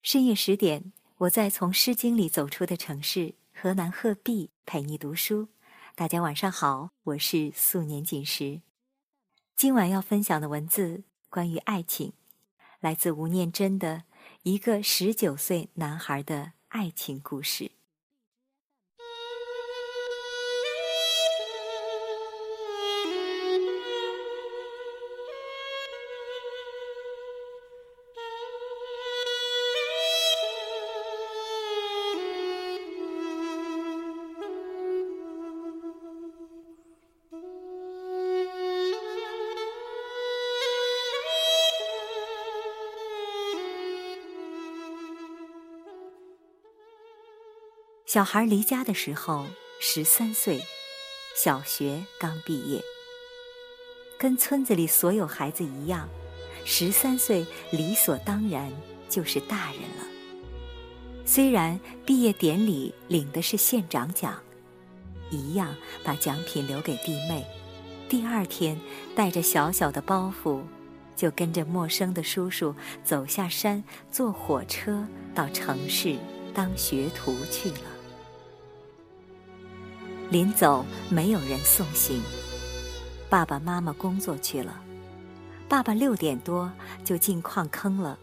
深夜十点，我在从《诗经》里走出的城市河南鹤壁陪你读书。大家晚上好，我是素年锦时。今晚要分享的文字关于爱情，来自吴念真的一个十九岁男孩的爱情故事。小孩离家的时候十三岁，小学刚毕业。跟村子里所有孩子一样，十三岁理所当然就是大人了。虽然毕业典礼领的是县长奖，一样把奖品留给弟妹。第二天带着小小的包袱，就跟着陌生的叔叔走下山，坐火车到城市当学徒去了。临走，没有人送行。爸爸妈妈工作去了，爸爸六点多就进矿坑了，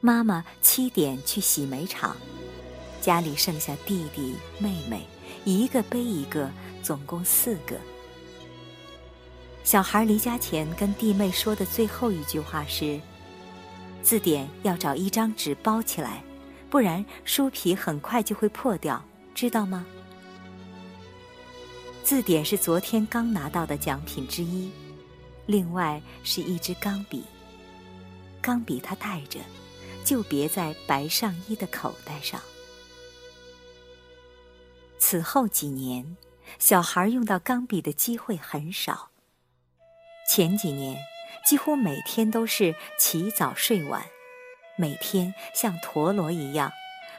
妈妈七点去洗煤厂，家里剩下弟弟妹妹，一个背一个，总共四个。小孩离家前跟弟妹说的最后一句话是：“字典要找一张纸包起来，不然书皮很快就会破掉，知道吗？”字典是昨天刚拿到的奖品之一，另外是一支钢笔。钢笔他带着，就别在白上衣的口袋上。此后几年，小孩用到钢笔的机会很少。前几年，几乎每天都是起早睡晚，每天像陀螺一样。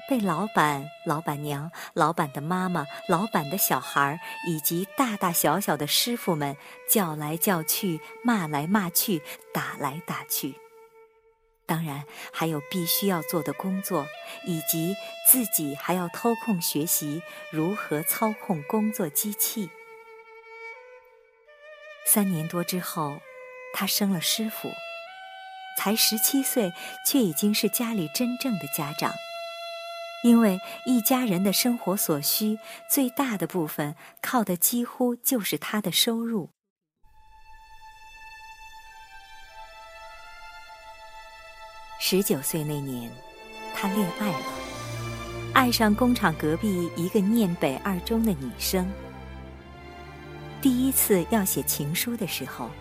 被老板、老板娘、老板的妈妈、老板的小孩以及大大小小的师傅们叫来叫去、骂来骂去、打来打去。当然，还有必须要做的工作，以及自己还要偷空学习如何操控工作机器。三年多之后，他生了师傅，才十七岁，却已经是家里真正的家长。因为一家人的生活所需最大的部分靠的几乎就是他的收入。十九岁那年，他恋爱了，爱上工厂隔壁一个念北二中的女生。第一次要写情书的时候，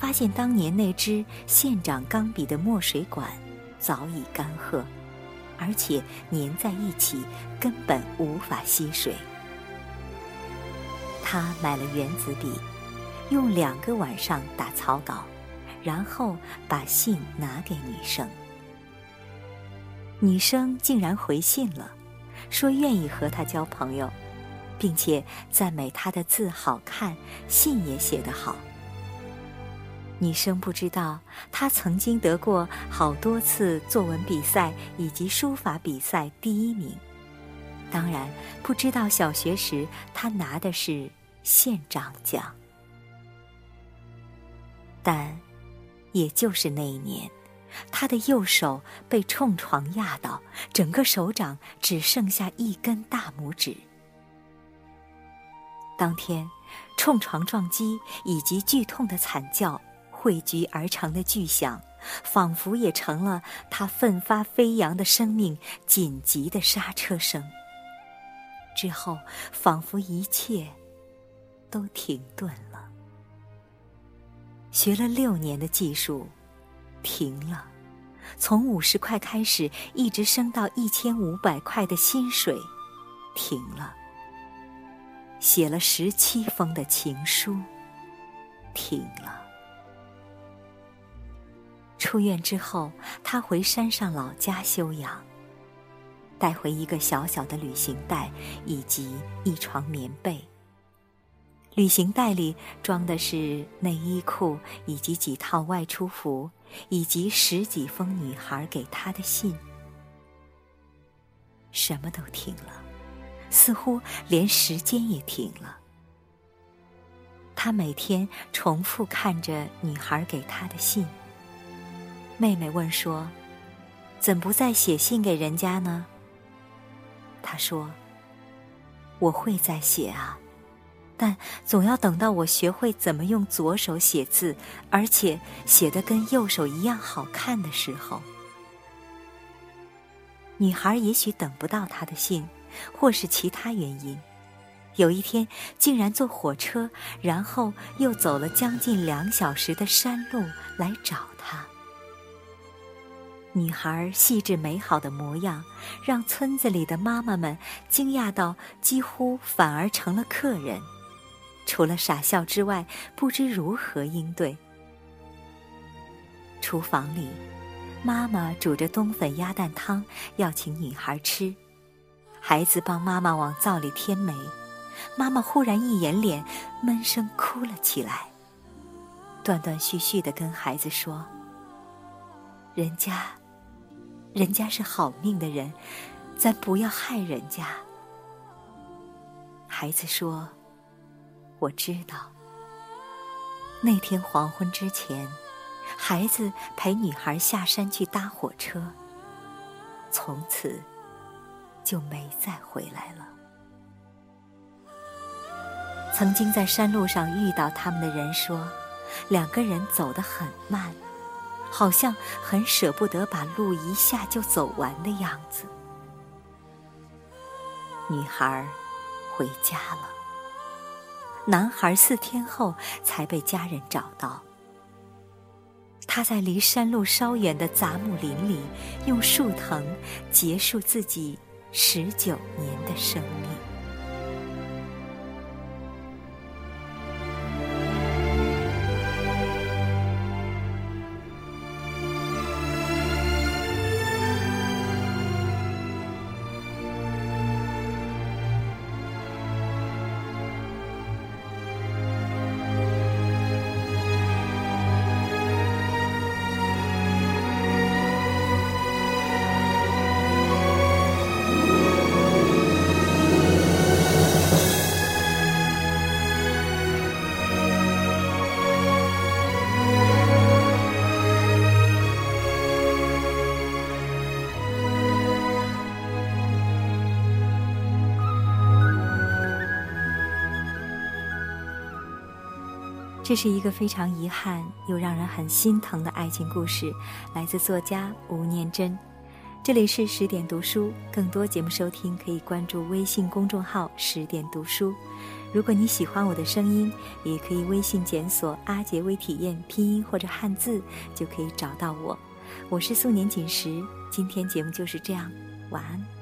发现当年那支县长钢笔的墨水管早已干涸。而且粘在一起，根本无法吸水。他买了原子笔，用两个晚上打草稿，然后把信拿给女生。女生竟然回信了，说愿意和他交朋友，并且赞美他的字好看，信也写得好。女生不知道，他曾经得过好多次作文比赛以及书法比赛第一名。当然，不知道小学时他拿的是县长奖。但，也就是那一年，他的右手被冲床压倒，整个手掌只剩下一根大拇指。当天，冲床撞击以及剧痛的惨叫。汇聚而成的巨响，仿佛也成了他奋发飞扬的生命紧急的刹车声。之后，仿佛一切都停顿了。学了六年的技术，停了；从五十块开始，一直升到一千五百块的薪水，停了；写了十七封的情书，停了。出院之后，他回山上老家休养，带回一个小小的旅行袋以及一床棉被。旅行袋里装的是内衣裤以及几套外出服，以及十几封女孩给他的信，什么都停了，似乎连时间也停了。他每天重复看着女孩给他的信。妹妹问说：“怎不再写信给人家呢？”他说：“我会再写啊，但总要等到我学会怎么用左手写字，而且写的跟右手一样好看的时候。”女孩也许等不到他的信，或是其他原因。有一天，竟然坐火车，然后又走了将近两小时的山路来找他。女孩细致美好的模样，让村子里的妈妈们惊讶到几乎反而成了客人，除了傻笑之外，不知如何应对。厨房里，妈妈煮着冬粉鸭蛋汤，要请女孩吃。孩子帮妈妈往灶里添煤。妈妈忽然一掩脸，闷声哭了起来，断断续续的跟孩子说：“人家，人家是好命的人，咱不要害人家。”孩子说：“我知道。”那天黄昏之前，孩子陪女孩下山去搭火车，从此就没再回来了。曾经在山路上遇到他们的人说，两个人走得很慢，好像很舍不得把路一下就走完的样子。女孩回家了，男孩四天后才被家人找到。他在离山路稍远的杂木林里，用树藤结束自己十九年的生命。这是一个非常遗憾又让人很心疼的爱情故事，来自作家吴念真。这里是十点读书，更多节目收听可以关注微信公众号“十点读书”。如果你喜欢我的声音，也可以微信检索“阿杰微体验”拼音或者汉字，就可以找到我。我是素年锦时，今天节目就是这样，晚安。